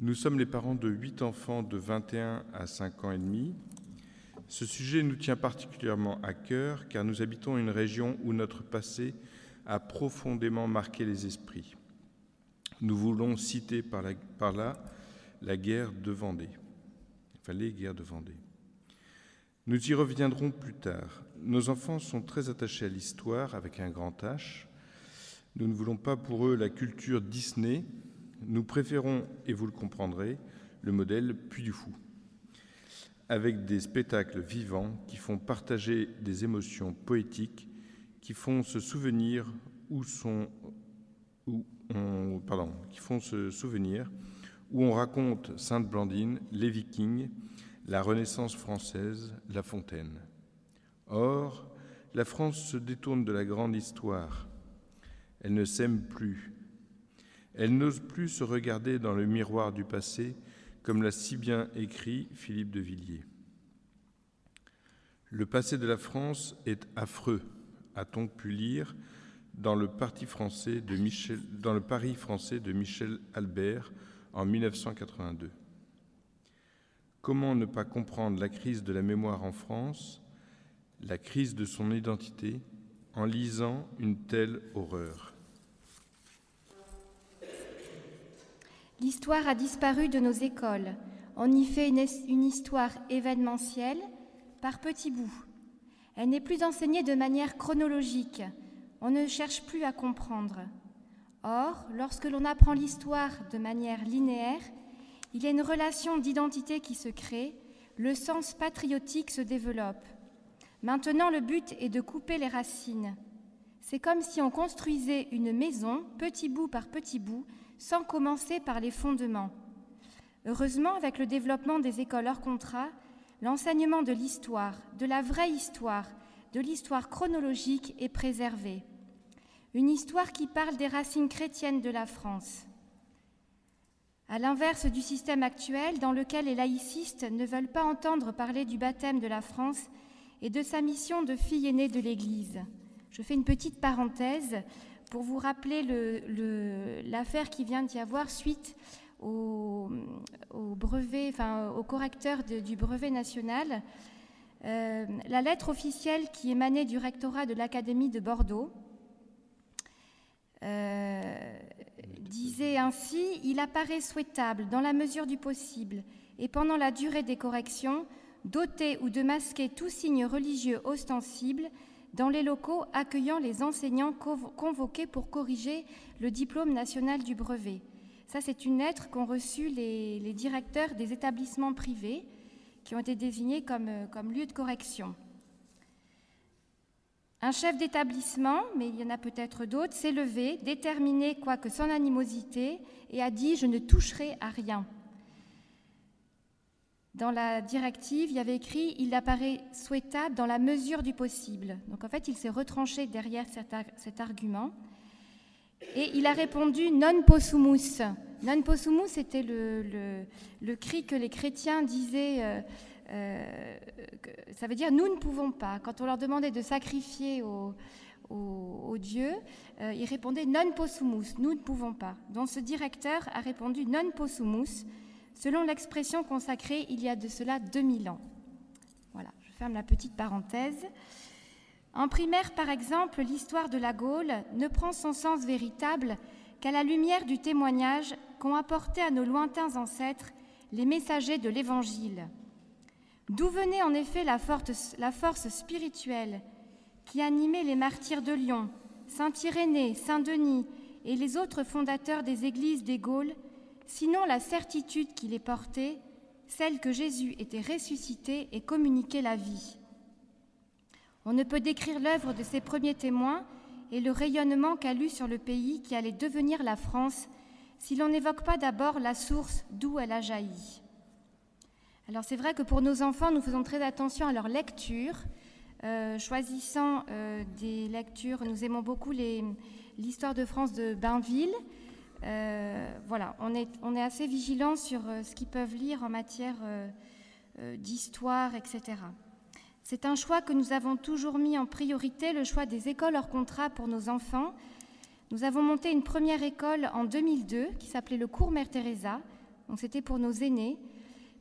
Nous sommes les parents de huit enfants de 21 à 5 ans et demi. Ce sujet nous tient particulièrement à cœur car nous habitons une région où notre passé a profondément marqué les esprits. Nous voulons citer par, là la guerre de Vendée, enfin les guerres de Vendée. Nous y reviendrons plus tard. Nos enfants sont très attachés à l'histoire avec un grand H. Nous ne voulons pas pour eux la culture Disney. Nous préférons, et vous le comprendrez, le modèle Puy du Fou, avec des spectacles vivants qui font partager des émotions poétiques, qui font se souvenir où sont, on, pardon, qui font se souvenir où on raconte Sainte Blandine, les Vikings, la Renaissance française, La Fontaine. Or, la France se détourne de la grande histoire. Elle ne s'aime plus. Elle n'ose plus se regarder dans le miroir du passé, comme l'a si bien écrit Philippe de Villiers. Le passé de la France est affreux, a-t-on pu lire dans le, Paris français de Michel Albert en 1982. Comment ne pas comprendre la crise de la mémoire en France, la crise de son identité, en lisant une telle horreur? L'histoire a disparu de nos écoles. On y fait une, histoire événementielle par petits bouts. Elle n'est plus enseignée de manière chronologique. On ne cherche plus à comprendre. Or, lorsque l'on apprend l'histoire de manière linéaire, il y a une relation d'identité qui se crée, le sens patriotique se développe. Maintenant, le but est de couper les racines. C'est comme si on construisait une maison, petit bout par petit bout, sans commencer par les fondements. Heureusement, avec le développement des écoles hors contrat, l'enseignement de l'histoire, de la vraie histoire, de l'histoire chronologique est préservé. Une histoire qui parle des racines chrétiennes de la France. À l'inverse du système actuel dans lequel les laïcistes ne veulent pas entendre parler du baptême de la France et de sa mission de fille aînée de l'Église. Je fais une petite parenthèse pour vous rappeler l'affaire qui vient d'y avoir suite au, brevet, enfin, au correcteur du brevet national. Euh, la lettre officielle qui émanait du rectorat de l'Académie de Bordeaux euh, disait ainsi Il apparaît souhaitable, dans la mesure du possible et pendant la durée des corrections, d'ôter ou de masquer tout signe religieux ostensible dans les locaux accueillant les enseignants convoqués pour corriger le diplôme national du brevet. Ça, c'est une lettre qu'ont reçue les, directeurs des établissements privés qui ont été désignés comme, comme lieu de correction. Un chef d'établissement, mais il y en a peut-être d'autres, s'est levé, déterminé quoique sans animosité, et a dit Je ne toucherai à rien. Dans la directive, il y avait écrit Il apparaît souhaitable dans la mesure du possible. Donc en fait, il s'est retranché derrière cet, argument. Et il a répondu Non possumus. Non possumus était le, le, cri que les chrétiens disaient. Euh, euh, ça veut dire nous ne pouvons pas. Quand on leur demandait de sacrifier au, au, Dieu, euh, ils répondaient non possumus, nous ne pouvons pas. Donc ce directeur a répondu non possumus, selon l'expression consacrée il y a de cela 2000 ans. Voilà, je ferme la petite parenthèse. En primaire, par exemple, l'histoire de la Gaule ne prend son sens véritable qu'à la lumière du témoignage qu'ont apporté à nos lointains ancêtres les messagers de l'Évangile. D'où venait en effet la force, spirituelle qui animait les martyrs de Lyon, Saint Irénée, Saint Denis et les autres fondateurs des églises des Gaules, sinon la certitude qui les portait, celle que Jésus était ressuscité et communiquait la vie. On ne peut décrire l'œuvre de ces premiers témoins et le rayonnement qu'elle eut sur le pays qui allait devenir la France si l'on n'évoque pas d'abord la source d'où elle a jailli. Alors c'est vrai que pour nos enfants, nous faisons très attention à leur lecture, euh, choisissant euh, des lectures. Nous aimons beaucoup l'histoire de France de Bainville. Euh, voilà, on est, assez vigilant sur ce qu'ils peuvent lire en matière d'histoire, etc. C'est un choix que nous avons toujours mis en priorité, le choix des écoles hors contrat pour nos enfants. Nous avons monté une première école en 2002 qui s'appelait le cours Mère Teresa, Donc c'était pour nos aînés.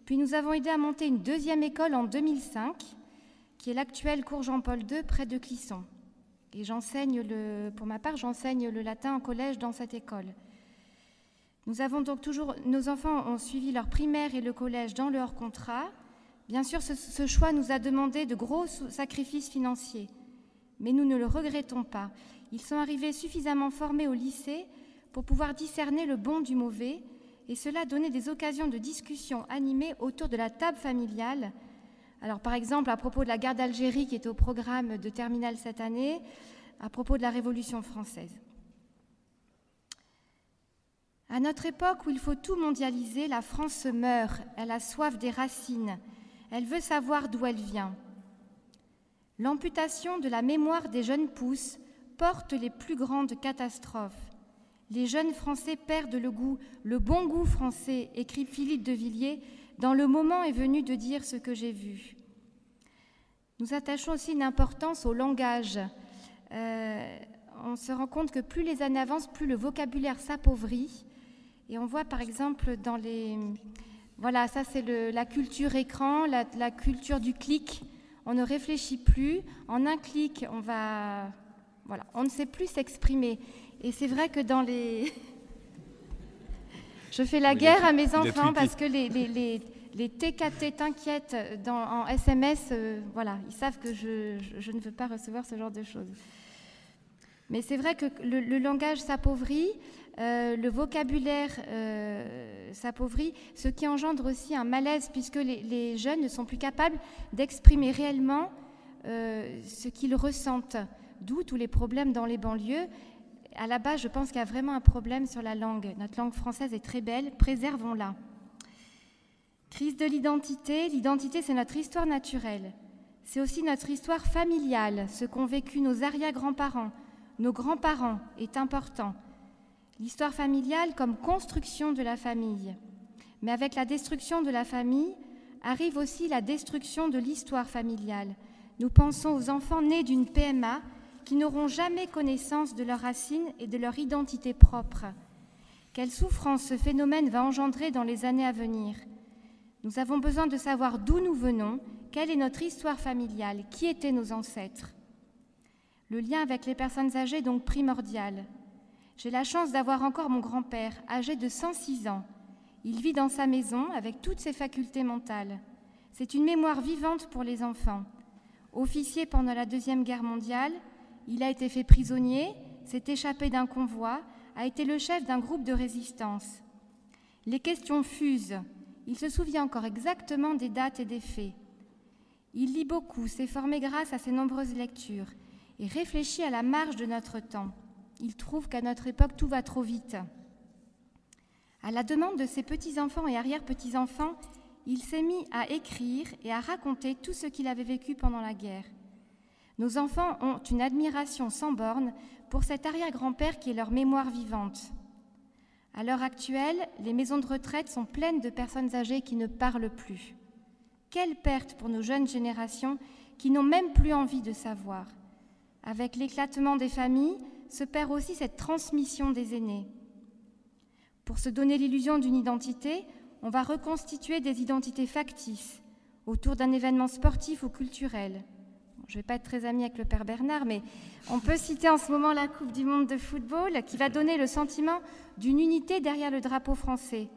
Puis nous avons aidé à monter une deuxième école en 2005, qui est l'actuelle cours Jean-Paul II près de Clisson. Et j'enseigne pour ma part, j'enseigne le latin en collège dans cette école. Nous avons donc toujours, nos enfants ont suivi leur primaire et le collège dans leur contrat. Bien sûr, ce, choix nous a demandé de gros sacrifices financiers, mais nous ne le regrettons pas. Ils sont arrivés suffisamment formés au lycée pour pouvoir discerner le bon du mauvais, et cela donné des occasions de discussion animées autour de la table familiale. Alors, par exemple, à propos de la guerre d'Algérie qui est au programme de terminale cette année, à propos de la Révolution française. À notre époque où il faut tout mondialiser, la France meurt, elle a soif des racines, elle veut savoir d'où elle vient. L'amputation de la mémoire des jeunes pousses porte les plus grandes catastrophes. Les jeunes Français perdent le goût, le bon goût français, écrit Philippe de Villiers, dans le moment est venu de dire ce que j'ai vu. Nous attachons aussi une importance au langage. Euh, on se rend compte que plus les années avancent, plus le vocabulaire s'appauvrit. Et on voit par exemple dans les... Voilà, ça c'est la culture écran, la, la culture du clic. On ne réfléchit plus. En un clic, on va... Voilà, on ne sait plus s'exprimer. Et c'est vrai que dans les... Je fais la guerre à mes enfants parce que les, les, les, TKT t'inquiètent en SMS. Euh, voilà, ils savent que je, je, ne veux pas recevoir ce genre de choses. Mais c'est vrai que le, langage s'appauvrit, euh, le vocabulaire euh, s'appauvrit, ce qui engendre aussi un malaise puisque les, jeunes ne sont plus capables d'exprimer réellement ce qu'ils ressentent, d'où tous les problèmes dans les banlieues à la base, je pense qu'il y a vraiment un problème sur la langue. Notre langue française est très belle, préservons-la. Crise de l'identité. L'identité, c'est notre histoire naturelle. C'est aussi notre histoire familiale, ce qu'ont vécu nos arrière-grands-parents, nos grands-parents est important. L'histoire familiale comme construction de la famille. Mais avec la destruction de la famille arrive aussi la destruction de l'histoire familiale. Nous pensons aux enfants nés d'une PMA qui n'auront jamais connaissance de leurs racines et de leur identité propre. Quelle souffrance ce phénomène va engendrer dans les années à venir. Nous avons besoin de savoir d'où nous venons, quelle est notre histoire familiale, qui étaient nos ancêtres. Le lien avec les personnes âgées est donc primordial. J'ai la chance d'avoir encore mon grand-père, âgé de 106 ans. Il vit dans sa maison avec toutes ses facultés mentales. C'est une mémoire vivante pour les enfants. Officier pendant la Deuxième Guerre mondiale, il a été fait prisonnier, s'est échappé d'un convoi, a été le chef d'un groupe de résistance. Les questions fusent. Il se souvient encore exactement des dates et des faits. Il lit beaucoup, s'est formé grâce à ses nombreuses lectures et réfléchit à la marge de notre temps. Il trouve qu'à notre époque, tout va trop vite. À la demande de ses petits-enfants et arrière-petits-enfants, il s'est mis à écrire et à raconter tout ce qu'il avait vécu pendant la guerre. Nos enfants ont une admiration sans borne pour cet arrière-grand-père qui est leur mémoire vivante. À l'heure actuelle, les maisons de retraite sont pleines de personnes âgées qui ne parlent plus. Quelle perte pour nos jeunes générations qui n'ont même plus envie de savoir. Avec l'éclatement des familles, se perd aussi cette transmission des aînés. Pour se donner l'illusion d'une identité, on va reconstituer des identités factices autour d'un événement sportif ou culturel je ne vais pas être très amie avec le père Bernard, mais on peut citer en ce moment la Coupe du Monde de football qui va donner le sentiment d'une unité derrière le drapeau français.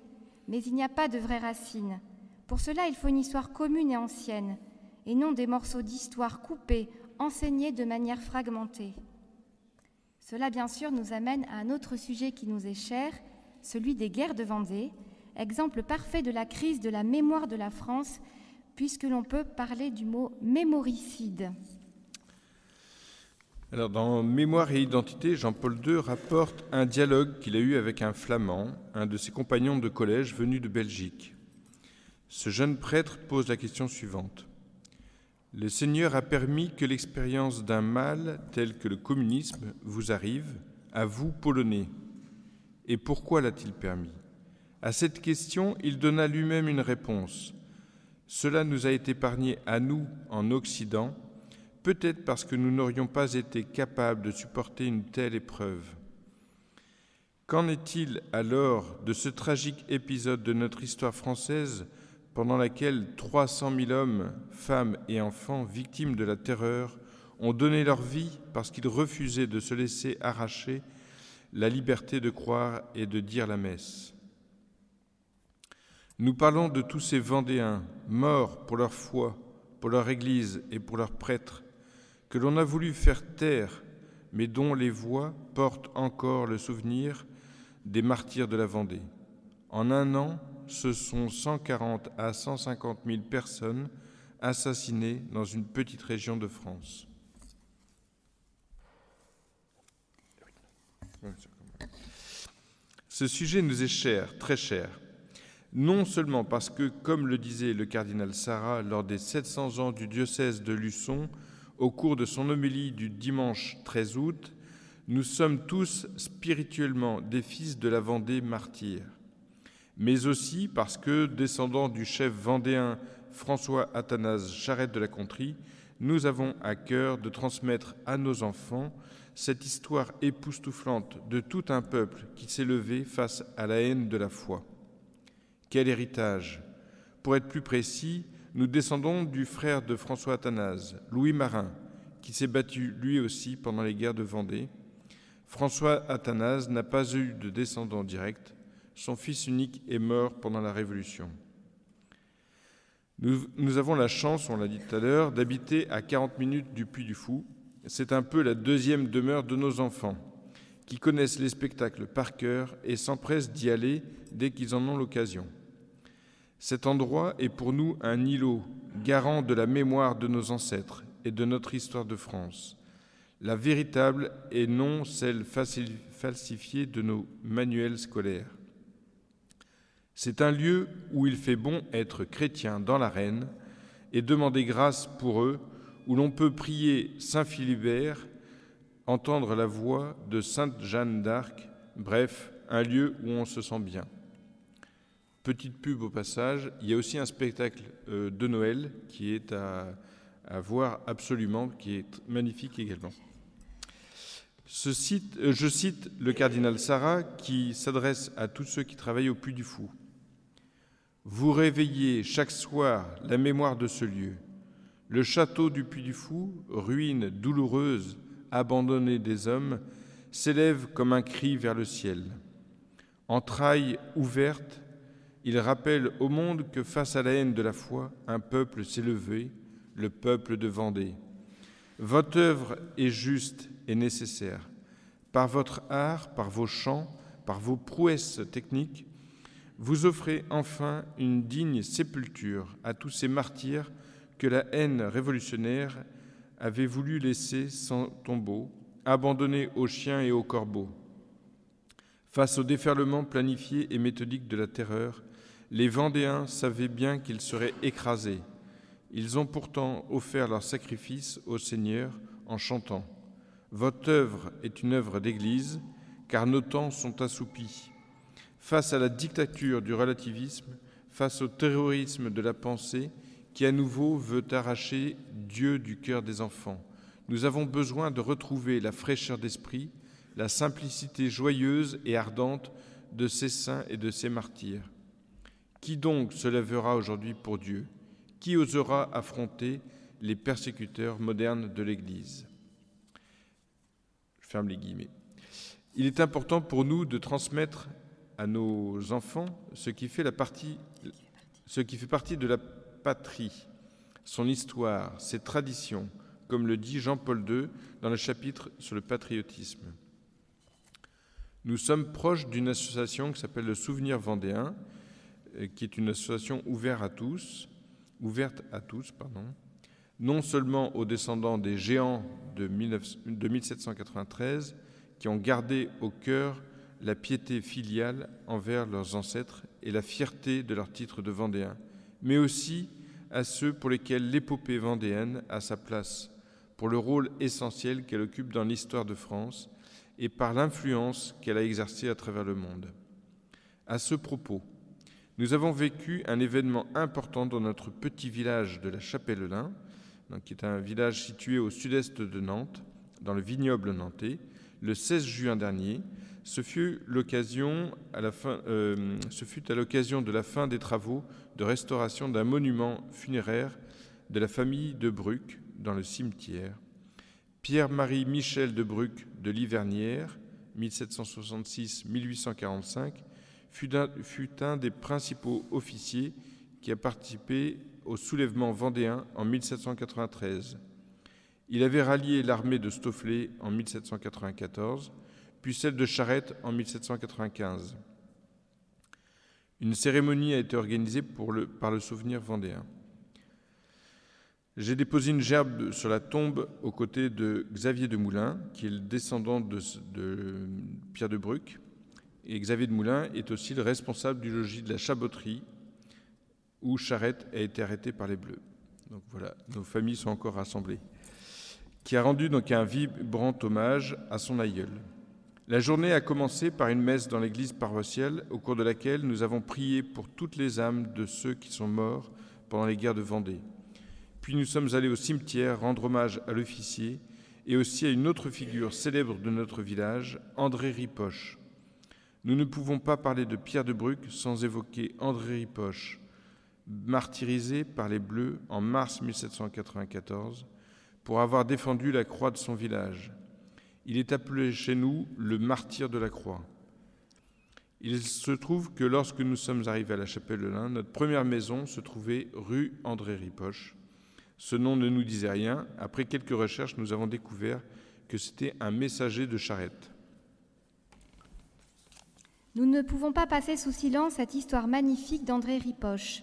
Mais il n'y a pas de vraies racines. Pour cela, il faut une histoire commune et ancienne, et non des morceaux d'histoire coupés, enseignés de manière fragmentée. Cela, bien sûr, nous amène à un autre sujet qui nous est cher, celui des guerres de Vendée, exemple parfait de la crise de la mémoire de la France puisque l'on peut parler du mot mémoricide. Alors, dans Mémoire et identité, Jean-Paul II rapporte un dialogue qu'il a eu avec un flamand, un de ses compagnons de collège venu de Belgique. Ce jeune prêtre pose la question suivante. Le Seigneur a permis que l'expérience d'un mal tel que le communisme vous arrive, à vous, Polonais. Et pourquoi l'a-t-il permis? À cette question, il donna lui-même une réponse. Cela nous a été épargné à nous en Occident, peut-être parce que nous n'aurions pas été capables de supporter une telle épreuve. Qu'en est-il alors de ce tragique épisode de notre histoire française pendant laquelle 300 000 hommes, femmes et enfants victimes de la terreur ont donné leur vie parce qu'ils refusaient de se laisser arracher la liberté de croire et de dire la messe. Nous parlons de tous ces Vendéens morts pour leur foi, pour leur Église et pour leurs prêtres, que l'on a voulu faire taire, mais dont les voix portent encore le souvenir des martyrs de la Vendée. En un an, ce sont 140 à 150 000 personnes assassinées dans une petite région de France. Ce sujet nous est cher, très cher, non seulement parce que, comme le disait le cardinal Sarah lors des 700 ans du diocèse de Luçon, au cours de son homélie du dimanche 13 août, nous sommes tous spirituellement des fils de la Vendée martyre, mais aussi parce que, descendant du chef vendéen François Athanase Charette de la Contrie, nous avons à cœur de transmettre à nos enfants cette histoire époustouflante de tout un peuple qui s'est levé face à la haine de la foi. Quel héritage Pour être plus précis, nous descendons du frère de François Athanase, Louis Marin, qui s'est battu lui aussi pendant les guerres de Vendée. François Athanase n'a pas eu de descendant direct. Son fils unique est mort pendant la Révolution. Nous, avons la chance, on l'a dit tout à l'heure, d'habiter à 40 minutes du Puy du Fou, c'est un peu la deuxième demeure de nos enfants, qui connaissent les spectacles par cœur et s'empressent d'y aller dès qu'ils en ont l'occasion. Cet endroit est pour nous un îlot, garant de la mémoire de nos ancêtres et de notre histoire de France, la véritable et non celle falsifiée de nos manuels scolaires. C'est un lieu où il fait bon être chrétien dans l'arène et demander grâce pour eux où l'on peut prier Saint Philibert, entendre la voix de Sainte Jeanne d'Arc, bref, un lieu où on se sent bien. Petite pub au passage, il y a aussi un spectacle euh, de Noël qui est à, voir absolument, qui est magnifique également. Euh, je cite le cardinal Sarah qui s'adresse à tous ceux qui travaillent au Puy du Fou. Vous réveillez chaque soir la mémoire de ce lieu le château du Puy du Fou, ruine douloureuse, abandonnée des hommes, s'élève comme un cri vers le ciel. Entrailles ouvertes, il rappelle au monde que face à la haine de la foi, un peuple s'est levé, le peuple de Vendée. Votre œuvre est juste et nécessaire. Par votre art, par vos chants, par vos prouesses techniques, vous offrez enfin une digne sépulture à tous ces martyrs que la haine révolutionnaire avait voulu laisser sans tombeau, abandonné aux chiens et aux corbeaux. Face au déferlement planifié et méthodique de la terreur, les Vendéens savaient bien qu'ils seraient écrasés. Ils ont pourtant offert leur sacrifice au Seigneur en chantant Votre œuvre est une œuvre d'Église, car nos temps sont assoupis. Face à la dictature du relativisme, face au terrorisme de la pensée, qui à nouveau veut arracher Dieu du cœur des enfants. Nous avons besoin de retrouver la fraîcheur d'esprit, la simplicité joyeuse et ardente de ces saints et de ces martyrs. Qui donc se lèvera aujourd'hui pour Dieu? Qui osera affronter les persécuteurs modernes de l'Église? Je ferme les guillemets. Il est important pour nous de transmettre à nos enfants ce qui fait, la partie, ce qui fait partie de la patrie, son histoire, ses traditions, comme le dit Jean-Paul II dans le chapitre sur le patriotisme. Nous sommes proches d'une association qui s'appelle le Souvenir vendéen, euh, qui est une association ouverte à tous, ouverte à tous, pardon, non seulement aux descendants des géants de, de 1793 qui ont gardé au cœur la piété filiale envers leurs ancêtres et la fierté de leur titre de vendéen, mais aussi à ceux pour lesquels l'épopée vendéenne a sa place, pour le rôle essentiel qu'elle occupe dans l'histoire de France et par l'influence qu'elle a exercée à travers le monde. À ce propos, nous avons vécu un événement important dans notre petit village de la Chapelle-Lin, qui est un village situé au sud-est de Nantes, dans le vignoble nantais, le 16 juin dernier, Euh, ce fut à l'occasion de la fin des travaux de restauration d'un monument funéraire de la famille de Bruck dans le cimetière. Pierre-Marie Michel de Bruck de Livernière, 1766-1845, fut fut un des principaux officiers qui a participé au soulèvement vendéen en 1793. Il avait rallié l'armée de Stofflet en 1794, puis celle de Charette en 1795. Une cérémonie a été organisée par le souvenir vendéen. J'ai déposé une gerbe sur la tombe aux côtés de Xavier de Moulin, qui est le descendant de, Pierre de Bruck. Et Xavier de Moulin est aussi le responsable du logis de la Chaboterie, où Charette a été arrêté par les Bleus. Donc voilà, nos familles sont encore rassemblées. Qui a rendu donc un vibrant hommage à son aïeul. La journée a commencé par une messe dans l'église paroissiale, au cours de laquelle nous avons prié pour toutes les âmes de ceux qui sont morts pendant les guerres de Vendée. Puis nous sommes allés au cimetière rendre hommage à l'officier et aussi à une autre figure célèbre de notre village, André Ripoche. Nous ne pouvons pas parler de Pierre de Bruck sans évoquer André Ripoche, martyrisé par les Bleus en mars 1794 pour avoir défendu la croix de son village. Il est appelé chez nous le martyr de la croix. Il se trouve que lorsque nous sommes arrivés à la chapelle de l'Ain, notre première maison se trouvait rue André Ripoche. Ce nom ne nous disait rien. Après quelques recherches, nous avons découvert que c'était un messager de charrette. Nous ne pouvons pas passer sous silence cette histoire magnifique d'André Ripoche.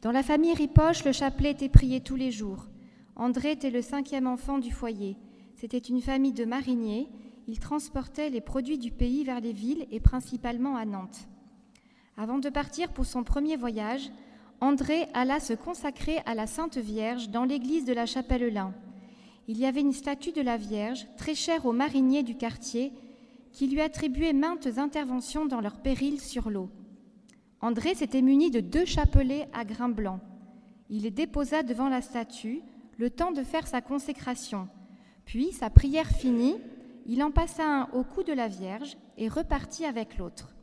Dans la famille Ripoche, le chapelet était prié tous les jours. André était le cinquième enfant du foyer. C'était une famille de mariniers. Ils transportaient les produits du pays vers les villes et principalement à Nantes. Avant de partir pour son premier voyage, André alla se consacrer à la Sainte Vierge dans l'église de la Chapelle-Lin. Il y avait une statue de la Vierge, très chère aux mariniers du quartier, qui lui attribuait maintes interventions dans leur péril sur l'eau. André s'était muni de deux chapelets à grains blancs. Il les déposa devant la statue, le temps de faire sa consécration. Puis, sa prière finie, il en passa un au cou de la Vierge et repartit avec l'autre.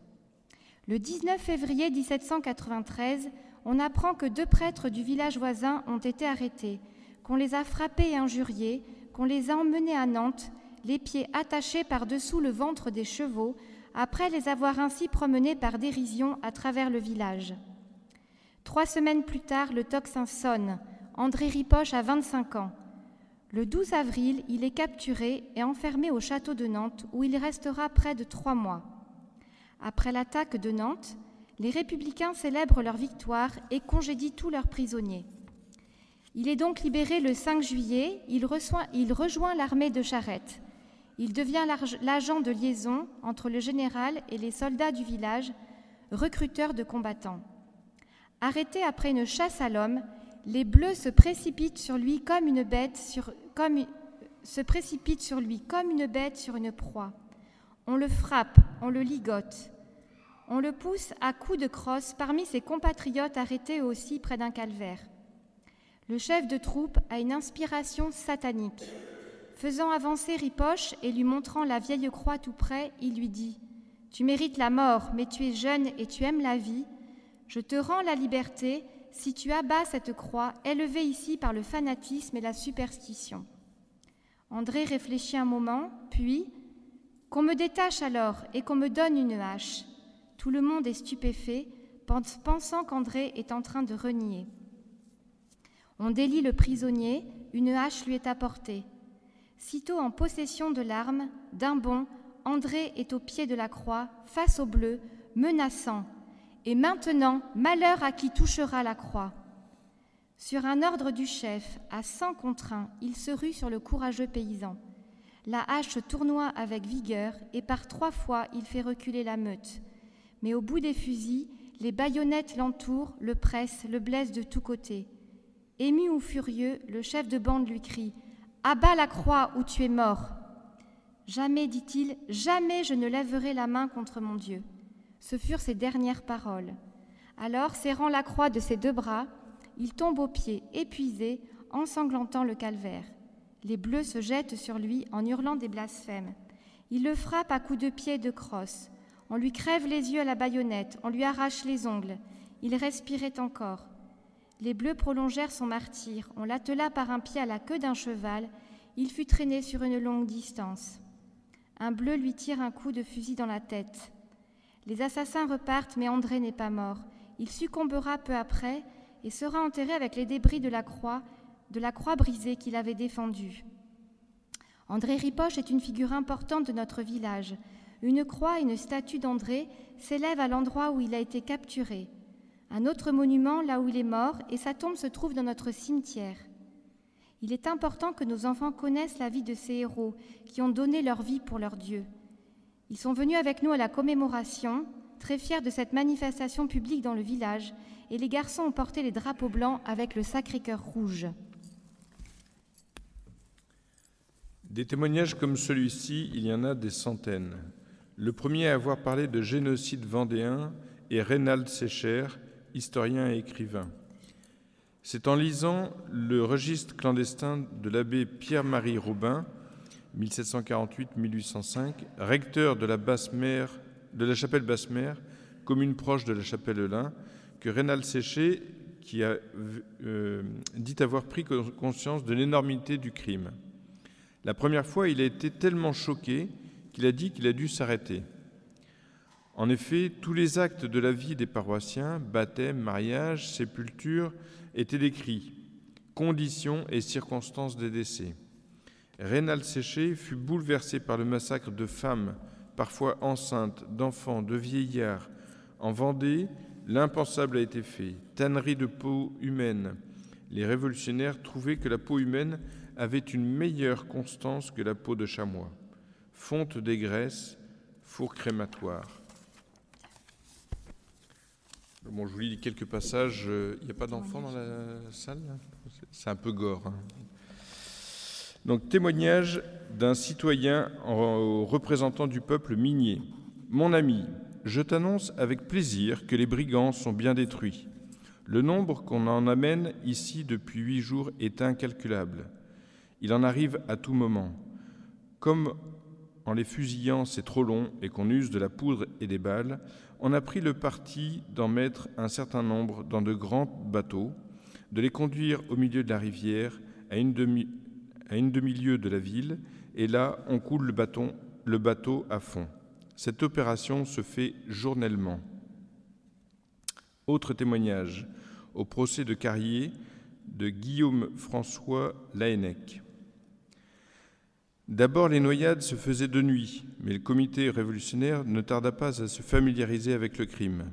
Le 19 février 1793, on apprend que deux prêtres du village voisin ont été arrêtés, qu'on les a frappés et injuriés, qu'on les a emmenés à Nantes, les pieds attachés par-dessous le ventre des chevaux, après les avoir ainsi promenés par dérision à travers le village. Trois semaines plus tard, le tocsin sonne. André Ripoche a 25 ans. Le 12 avril, il est capturé et enfermé au château de Nantes, où il restera près de trois mois. Après l'attaque de Nantes, les républicains célèbrent leur victoire et congédient tous leurs prisonniers. Il est donc libéré le 5 juillet, il, il rejoint l'armée de Charette. Il devient l'agent de liaison entre le général et les soldats du village, recruteur de combattants. Arrêté après une chasse à l'homme, les Bleus se précipitent sur lui comme une bête sur, une une proie. On le frappe, on le ligote. On le pousse à coups de crosse parmi ses compatriotes arrêtés aussi près d'un calvaire. Le chef de troupe a une inspiration satanique. Faisant avancer Ripoche et lui montrant la vieille croix tout près, il lui dit Tu mérites la mort, mais tu es jeune et tu aimes la vie. Je te rends la liberté si tu abats cette croix élevée ici par le fanatisme et la superstition. André réfléchit un moment, puis Qu'on me détache alors et qu'on me donne une hache. Tout le monde est stupéfait, pensant qu'André est en train de renier. On délie le prisonnier, une hache lui est apportée. Sitôt en possession de l'arme, d'un bond, André est au pied de la croix, face au bleu, menaçant. Et maintenant, malheur à qui touchera la croix. Sur un ordre du chef, à cent contre il se rue sur le courageux paysan. La hache tournoie avec vigueur et par trois fois il fait reculer la meute. Mais au bout des fusils, les baïonnettes l'entourent, le pressent, le blessent de tous côtés. Ému ou furieux, le chef de bande lui crie Abat la croix où tu es mort. Jamais, dit-il, jamais je ne lèverai la main contre mon Dieu. Ce furent ses dernières paroles. Alors, serrant la croix de ses deux bras, il tombe aux pieds, épuisé, ensanglantant le calvaire. Les bleus se jettent sur lui en hurlant des blasphèmes. Il le frappe à coups de pied et de crosse. On lui crève les yeux à la baïonnette, on lui arrache les ongles. Il respirait encore. Les Bleus prolongèrent son martyr. On l'attela par un pied à la queue d'un cheval. Il fut traîné sur une longue distance. Un Bleu lui tire un coup de fusil dans la tête. Les assassins repartent, mais André n'est pas mort. Il succombera peu après et sera enterré avec les débris de la croix, de la croix brisée qu'il avait défendue. André Ripoche est une figure importante de notre village. Une croix et une statue d'André s'élèvent à l'endroit où il a été capturé. Un autre monument là où il est mort et sa tombe se trouve dans notre cimetière. Il est important que nos enfants connaissent la vie de ces héros qui ont donné leur vie pour leur Dieu. Ils sont venus avec nous à la commémoration, très fiers de cette manifestation publique dans le village, et les garçons ont porté les drapeaux blancs avec le Sacré-Cœur rouge. Des témoignages comme celui-ci, il y en a des centaines. Le premier à avoir parlé de génocide vendéen est Reynald Secher, historien et écrivain. C'est en lisant le registre clandestin de l'abbé Pierre-Marie Robin, 1748-1805, recteur de la, basse-mer, de la chapelle Basse-Mer, commune proche de la chapelle Lin, que Reynald Séché qui a euh, dit avoir pris conscience de l'énormité du crime. La première fois, il a été tellement choqué qu'il a dit qu'il a dû s'arrêter. En effet, tous les actes de la vie des paroissiens, baptême, mariage, sépulture, étaient décrits, conditions et circonstances des décès. Rénal Séché fut bouleversé par le massacre de femmes, parfois enceintes, d'enfants, de vieillards. En Vendée, l'impensable a été fait. Tannerie de peau humaine. Les révolutionnaires trouvaient que la peau humaine avait une meilleure constance que la peau de chamois. Fonte des graisses, four crématoire. Bon, je vous lis quelques passages. Il n'y a pas d'enfants dans la salle? C'est un peu gore. Hein. Donc, témoignage d'un citoyen représentant du peuple minier. Mon ami, je t'annonce avec plaisir que les brigands sont bien détruits. Le nombre qu'on en amène ici depuis huit jours est incalculable. Il en arrive à tout moment. Comme en les fusillant c'est trop long et qu'on use de la poudre et des balles, on a pris le parti d'en mettre un certain nombre dans de grands bateaux, de les conduire au milieu de la rivière à une demi-lieue de la ville, et là on coule le bateau à fond. Cette opération se fait journellement. Autre témoignage, au procès de Carrier de Guillaume François Laennec. D'abord, les noyades se faisaient de nuit, mais le comité révolutionnaire ne tarda pas à se familiariser avec le crime.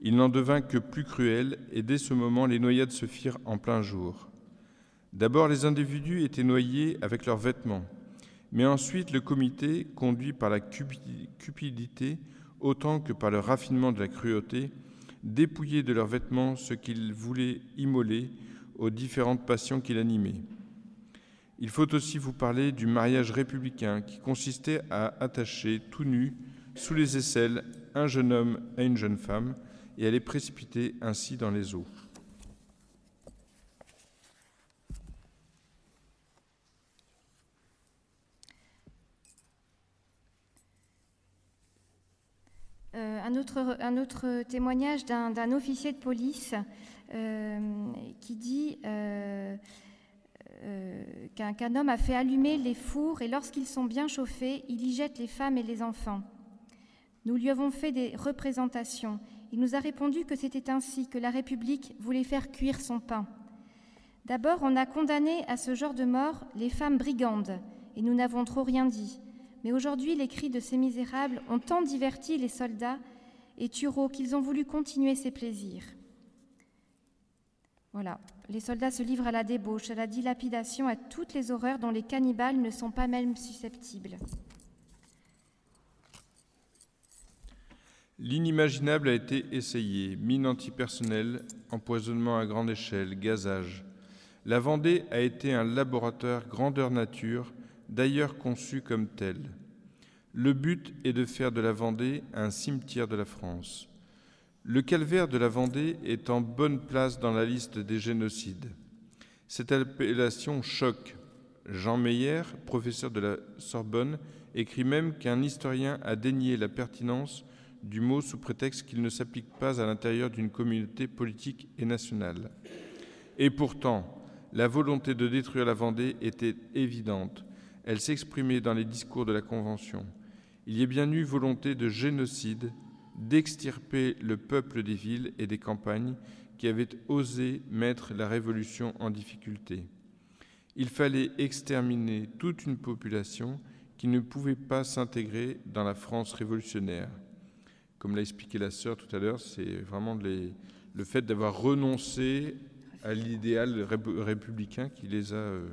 Il n'en devint que plus cruel, et dès ce moment, les noyades se firent en plein jour. D'abord, les individus étaient noyés avec leurs vêtements, mais ensuite le comité, conduit par la cupidité autant que par le raffinement de la cruauté, dépouillait de leurs vêtements ce qu'ils voulaient immoler aux différentes passions qui l'animaient. Il faut aussi vous parler du mariage républicain qui consistait à attacher tout nu, sous les aisselles, un jeune homme à une jeune femme et à les précipiter ainsi dans les eaux. Euh, un, autre, témoignage d'un officier de police euh, qui dit euh, qu'un homme a fait allumer les fours et lorsqu'ils sont bien chauffés, il y jette les femmes et les enfants. Nous lui avons fait des représentations. Il nous a répondu que c'était ainsi que la République voulait faire cuire son pain. D'abord, on a condamné à ce genre de mort les femmes brigandes, et nous n'avons trop rien dit. Mais aujourd'hui, les cris de ces misérables ont tant diverti les soldats et tureaux qu'ils ont voulu continuer ces plaisirs. Voilà, les soldats se livrent à la débauche, à la dilapidation, à toutes les horreurs dont les cannibales ne sont pas même susceptibles. L'inimaginable a été essayé, mine antipersonnelle, empoisonnement à grande échelle, gazage. La Vendée a été un laboratoire grandeur nature, d'ailleurs conçu comme tel. Le but est de faire de la Vendée un cimetière de la France. Le calvaire de la Vendée est en bonne place dans la liste des génocides. Cette appellation choque. Jean Meyer, professeur de la Sorbonne, écrit même qu'un historien a dénié la pertinence du mot sous prétexte qu'il ne s'applique pas à l'intérieur d'une communauté politique et nationale. Et pourtant, la volonté de détruire la Vendée était évidente. Elle s'exprimait dans les discours de la Convention. Il y a bien eu volonté de génocide, d'extirper le peuple des villes et des campagnes qui avaient osé mettre la Révolution en difficulté. Il fallait exterminer toute une population qui ne pouvait pas s'intégrer dans la France révolutionnaire. Comme l'a expliqué la sœur tout à l'heure, c'est vraiment le fait d'avoir renoncé à l'idéal républicain qui les a euh,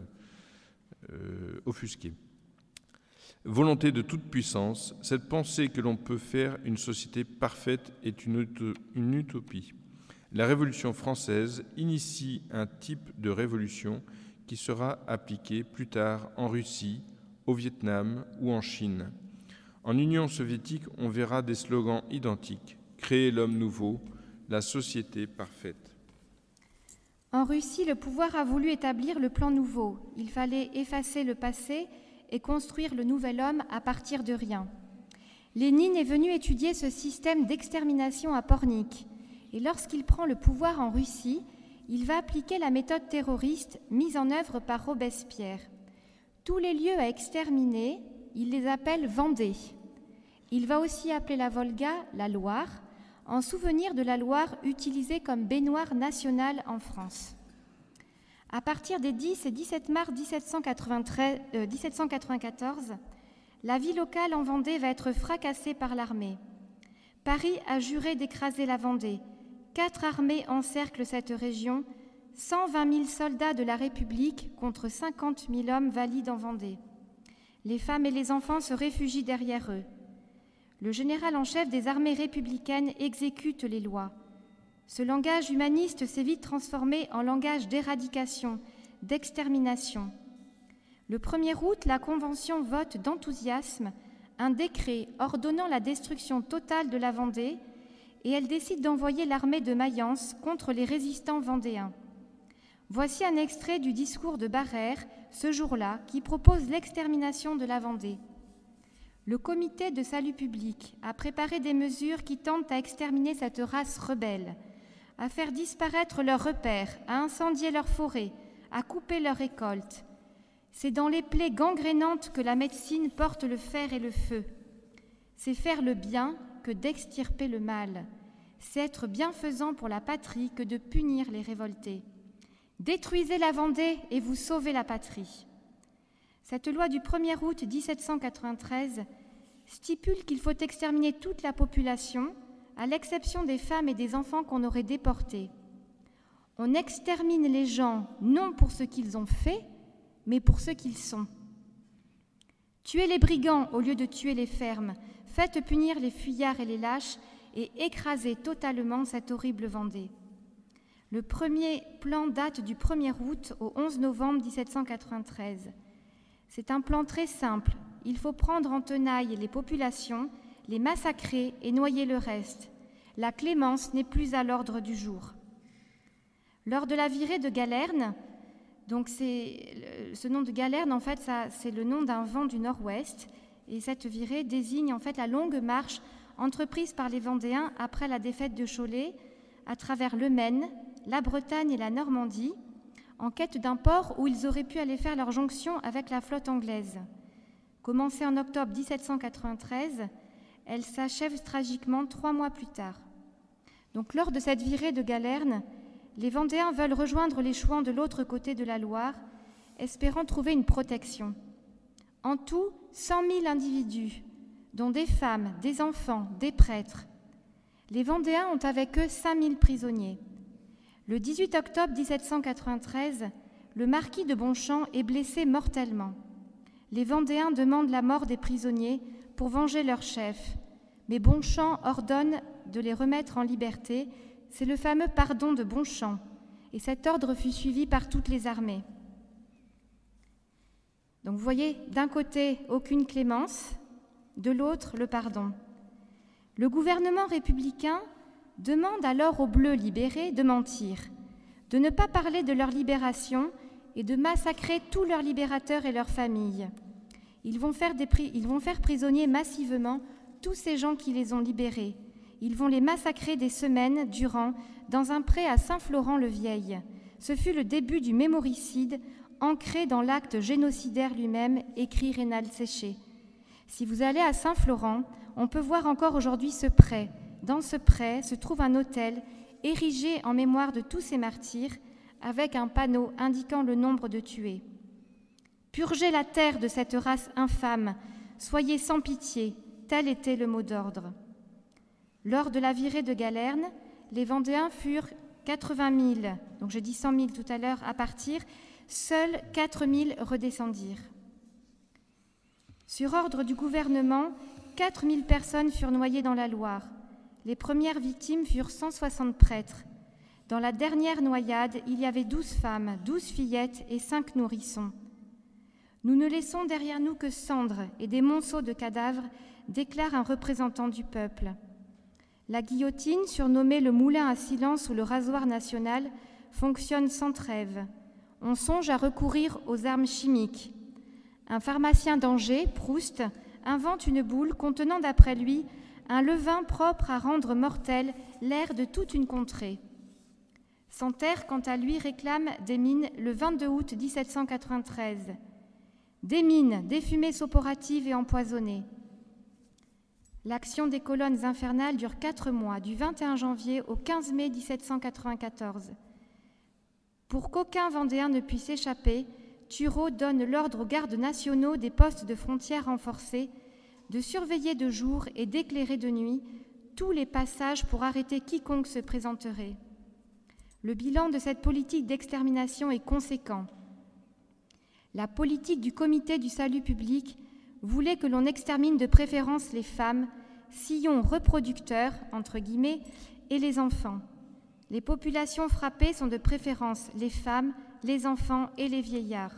euh, offusqués. Volonté de toute puissance, cette pensée que l'on peut faire une société parfaite est une, une utopie. La Révolution française initie un type de révolution qui sera appliqué plus tard en Russie, au Vietnam ou en Chine. En Union soviétique, on verra des slogans identiques Créer l'homme nouveau, la société parfaite. En Russie, le pouvoir a voulu établir le plan nouveau. Il fallait effacer le passé et construire le nouvel homme à partir de rien. Lénine est venu étudier ce système d'extermination à Pornic. Et lorsqu'il prend le pouvoir en Russie, il va appliquer la méthode terroriste mise en œuvre par Robespierre. Tous les lieux à exterminer, il les appelle Vendée. Il va aussi appeler la Volga la Loire, en souvenir de la Loire utilisée comme baignoire nationale en France. À partir des 10 et 17 mars 1794, euh, la vie locale en Vendée va être fracassée par l'armée. Paris a juré d'écraser la Vendée. Quatre armées encerclent cette région 120 000 soldats de la République contre 50 000 hommes valides en Vendée. Les femmes et les enfants se réfugient derrière eux. Le général en chef des armées républicaines exécute les lois. Ce langage humaniste s'est vite transformé en langage d'éradication, d'extermination. Le 1er août, la Convention vote d'enthousiasme un décret ordonnant la destruction totale de la Vendée et elle décide d'envoyer l'armée de Mayence contre les résistants vendéens. Voici un extrait du discours de Barrère, ce jour-là, qui propose l'extermination de la Vendée. Le comité de salut public a préparé des mesures qui tentent à exterminer cette race rebelle, à faire disparaître leurs repères, à incendier leurs forêts, à couper leurs récoltes. C'est dans les plaies gangrénantes que la médecine porte le fer et le feu. C'est faire le bien que d'extirper le mal. C'est être bienfaisant pour la patrie que de punir les révoltés. Détruisez la Vendée et vous sauvez la patrie. Cette loi du 1er août 1793 stipule qu'il faut exterminer toute la population, à l'exception des femmes et des enfants qu'on aurait déportés. On extermine les gens non pour ce qu'ils ont fait, mais pour ce qu'ils sont. Tuez les brigands au lieu de tuer les fermes, faites punir les fuyards et les lâches, et écrasez totalement cette horrible Vendée. Le premier plan date du 1er août au 11 novembre 1793. C'est un plan très simple. Il faut prendre en tenaille les populations, les massacrer et noyer le reste. La clémence n'est plus à l'ordre du jour. Lors de la virée de Galerne, donc ce nom de Galerne, en fait, c'est le nom d'un vent du nord-ouest, et cette virée désigne en fait la longue marche entreprise par les Vendéens après la défaite de Cholet à travers le Maine, la Bretagne et la Normandie, en quête d'un port où ils auraient pu aller faire leur jonction avec la flotte anglaise. Commencée en octobre 1793, elle s'achève tragiquement trois mois plus tard. Donc, lors de cette virée de Galerne, les Vendéens veulent rejoindre les Chouans de l'autre côté de la Loire, espérant trouver une protection. En tout, 100 000 individus, dont des femmes, des enfants, des prêtres. Les Vendéens ont avec eux 5 000 prisonniers. Le 18 octobre 1793, le marquis de Bonchamp est blessé mortellement. Les Vendéens demandent la mort des prisonniers pour venger leur chef, mais Bonchamp ordonne de les remettre en liberté. C'est le fameux pardon de Bonchamp, et cet ordre fut suivi par toutes les armées. Donc vous voyez, d'un côté, aucune clémence, de l'autre, le pardon. Le gouvernement républicain demande alors aux Bleus libérés de mentir, de ne pas parler de leur libération et de massacrer tous leurs libérateurs et leurs familles. Ils vont, faire prisonniers massivement tous ces gens qui les ont libérés. Ils vont les massacrer des semaines durant dans un pré à Saint-Florent-le-Vieil. Ce fut le début du mémoricide ancré dans l'acte génocidaire lui-même, écrit Rénal Séché. Si vous allez à Saint-Florent, on peut voir encore aujourd'hui ce pré. Dans ce pré se trouve un hôtel érigé en mémoire de tous ces martyrs, avec un panneau indiquant le nombre de tués. Purgez la terre de cette race infâme, soyez sans pitié, tel était le mot d'ordre. Lors de la virée de Galerne, les Vendéens furent 80 000, donc je dis 100 000 tout à l'heure, à partir, seuls 4 000 redescendirent. Sur ordre du gouvernement, 4 000 personnes furent noyées dans la Loire. Les premières victimes furent 160 prêtres. Dans la dernière noyade, il y avait 12 femmes, 12 fillettes et 5 nourrissons. Nous ne laissons derrière nous que cendres et des monceaux de cadavres, déclare un représentant du peuple. La guillotine, surnommée le moulin à silence ou le rasoir national, fonctionne sans trêve. On songe à recourir aux armes chimiques. Un pharmacien d'Angers, Proust, invente une boule contenant, d'après lui, un levain propre à rendre mortel l'air de toute une contrée. Santerre, quant à lui, réclame des mines le 22 août 1793. Des mines, des fumées soporatives et empoisonnées. L'action des colonnes infernales dure quatre mois, du 21 janvier au 15 mai 1794. Pour qu'aucun Vendéen ne puisse échapper, Thureau donne l'ordre aux gardes nationaux des postes de frontières renforcés de surveiller de jour et d'éclairer de nuit tous les passages pour arrêter quiconque se présenterait. Le bilan de cette politique d'extermination est conséquent. La politique du Comité du salut public voulait que l'on extermine de préférence les femmes, sillons reproducteurs, entre guillemets, et les enfants. Les populations frappées sont de préférence les femmes, les enfants et les vieillards.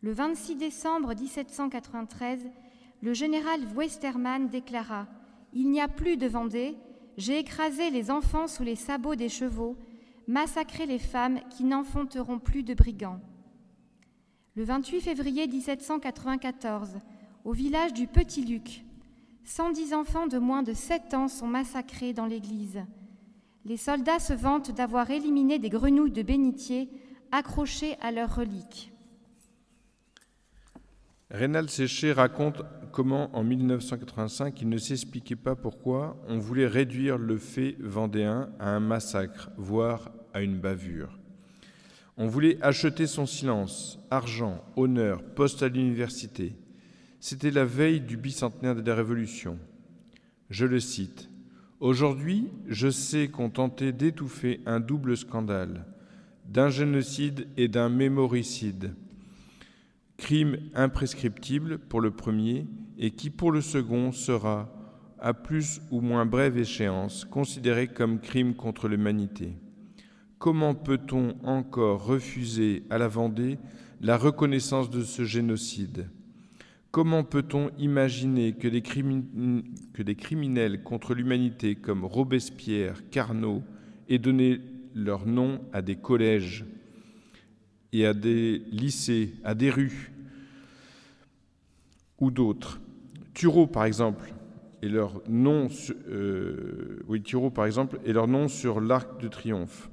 Le 26 décembre 1793, le général Westermann déclara Il n'y a plus de Vendée, j'ai écrasé les enfants sous les sabots des chevaux, massacré les femmes qui n'enfanteront plus de brigands. Le 28 février 1794, au village du Petit Luc, 110 enfants de moins de 7 ans sont massacrés dans l'église. Les soldats se vantent d'avoir éliminé des grenouilles de bénitier accrochées à leurs reliques. Rénal Séché raconte comment, en 1985, il ne s'expliquait pas pourquoi on voulait réduire le fait vendéen à un massacre, voire à une bavure. On voulait acheter son silence, argent, honneur, poste à l'université. C'était la veille du bicentenaire de la Révolution. Je le cite. Aujourd'hui, je sais qu'on tentait d'étouffer un double scandale, d'un génocide et d'un mémoricide. Crime imprescriptible pour le premier et qui pour le second sera, à plus ou moins brève échéance, considéré comme crime contre l'humanité. Comment peut-on encore refuser à la Vendée la reconnaissance de ce génocide? Comment peut-on imaginer que des, criminels contre l'humanité comme Robespierre, Carnot aient donné leur nom à des collèges? Et à des lycées, à des rues ou d'autres Thureau, par exemple, et leur nom, euh, par exemple, et leur nom sur l'arc de triomphe.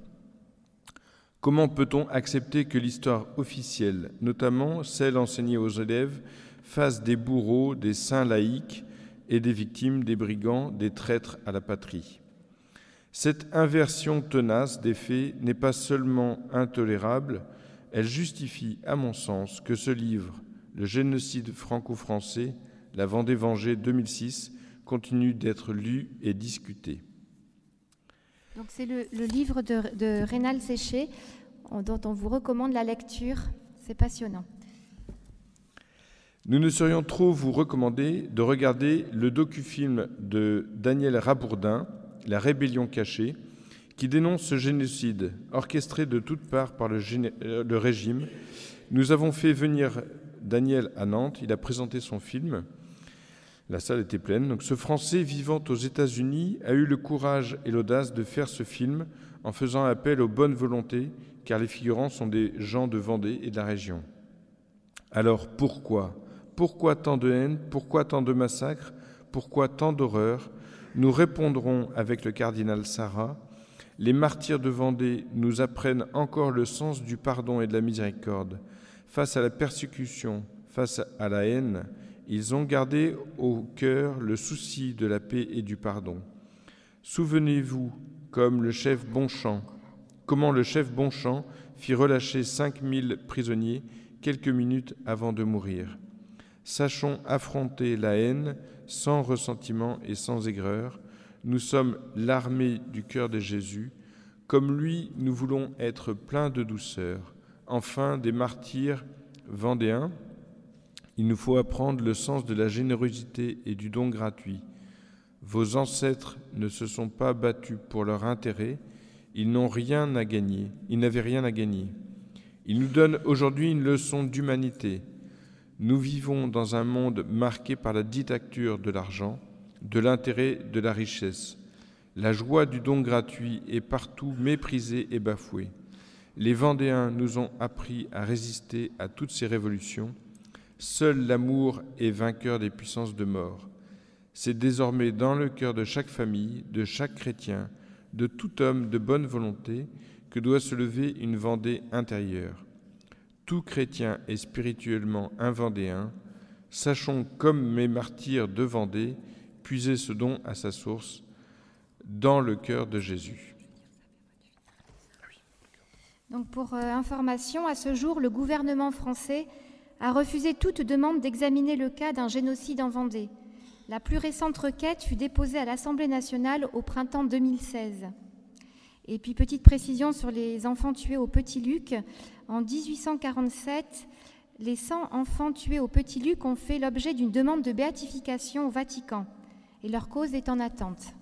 Comment peut-on accepter que l'histoire officielle, notamment celle enseignée aux élèves, fasse des bourreaux, des saints laïcs et des victimes, des brigands, des traîtres à la patrie? Cette inversion tenace des faits n'est pas seulement intolérable, elle justifie, à mon sens, que ce livre, Le génocide franco-français, La Vendée vengée 2006, continue d'être lu et discuté. Donc c'est le, livre de, de Rénal Séché dont on vous recommande la lecture. C'est passionnant. Nous ne serions trop vous recommander de regarder le docu-film de Daniel Rabourdin, La rébellion cachée, qui dénonce ce génocide orchestré de toutes parts par le, euh, le régime. Nous avons fait venir Daniel à Nantes, il a présenté son film. La salle était pleine. Donc, ce Français vivant aux États-Unis a eu le courage et l'audace de faire ce film en faisant appel aux bonnes volontés, car les figurants sont des gens de Vendée et de la région. Alors pourquoi? Pourquoi tant de haine? Pourquoi tant de massacres? Pourquoi tant d'horreurs? Nous répondrons avec le cardinal Sarah. Les martyrs de Vendée nous apprennent encore le sens du pardon et de la miséricorde. Face à la persécution, face à la haine, ils ont gardé au cœur le souci de la paix et du pardon. Souvenez-vous, comme le chef Bonchamp, comment le chef Bonchamp fit relâcher 5000 prisonniers quelques minutes avant de mourir. Sachons affronter la haine sans ressentiment et sans aigreur. Nous sommes l'armée du cœur de Jésus. Comme lui, nous voulons être pleins de douceur. Enfin, des martyrs vendéens, il nous faut apprendre le sens de la générosité et du don gratuit. Vos ancêtres ne se sont pas battus pour leur intérêt, ils n'ont rien à gagner, ils n'avaient rien à gagner. Ils nous donnent aujourd'hui une leçon d'humanité. Nous vivons dans un monde marqué par la dictature de l'argent, de l'intérêt, de la richesse. La joie du don gratuit est partout méprisée et bafouée. Les Vendéens nous ont appris à résister à toutes ces révolutions Seul l'amour est vainqueur des puissances de mort. C'est désormais dans le cœur de chaque famille, de chaque chrétien, de tout homme de bonne volonté que doit se lever une Vendée intérieure. Tout chrétien est spirituellement un Vendéen. Sachons, comme mes martyrs de Vendée, puiser ce don à sa source dans le cœur de Jésus. Donc pour euh, information, à ce jour, le gouvernement français a refusé toute demande d'examiner le cas d'un génocide en Vendée. La plus récente requête fut déposée à l'Assemblée nationale au printemps 2016. Et puis, petite précision sur les enfants tués au Petit Luc. En 1847, les 100 enfants tués au Petit Luc ont fait l'objet d'une demande de béatification au Vatican. Et leur cause est en attente.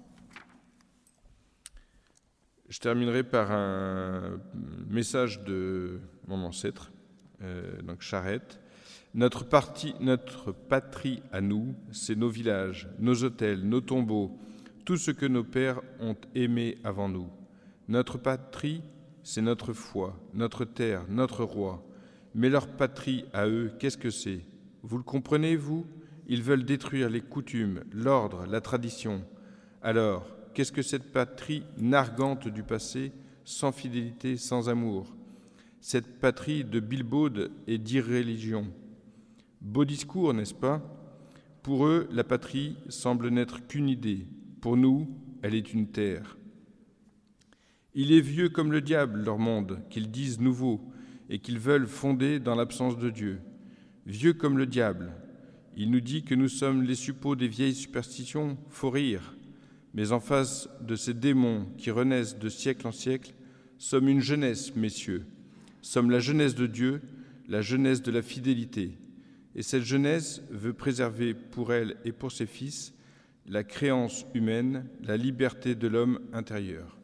Je terminerai par un message de mon ancêtre, euh, donc Charette, notre, notre patrie à nous, c'est nos villages, nos hôtels, nos tombeaux, tout ce que nos pères ont aimé avant nous. Notre patrie, c'est notre foi, notre terre, notre roi. Mais leur patrie à eux, qu'est-ce que c'est? Vous le comprenez, vous? Ils veulent détruire les coutumes, l'ordre, la tradition. Alors, qu'est-ce que cette patrie nargante du passé, sans fidélité, sans amour? Cette patrie de bilbaude et d'irréligion Beau discours, n'est-ce pas? Pour eux, la patrie semble n'être qu'une idée. Pour nous, elle est une terre. Il est vieux comme le diable, leur monde, qu'ils disent nouveau, et qu'ils veulent fonder dans l'absence de Dieu. Vieux comme le diable. Il nous dit que nous sommes les suppôts des vieilles superstitions, faut rire. Mais en face de ces démons qui renaissent de siècle en siècle, sommes une jeunesse, messieurs. Sommes la jeunesse de Dieu, la jeunesse de la fidélité. Et cette jeunesse veut préserver pour elle et pour ses fils la créance humaine, la liberté de l'homme intérieur.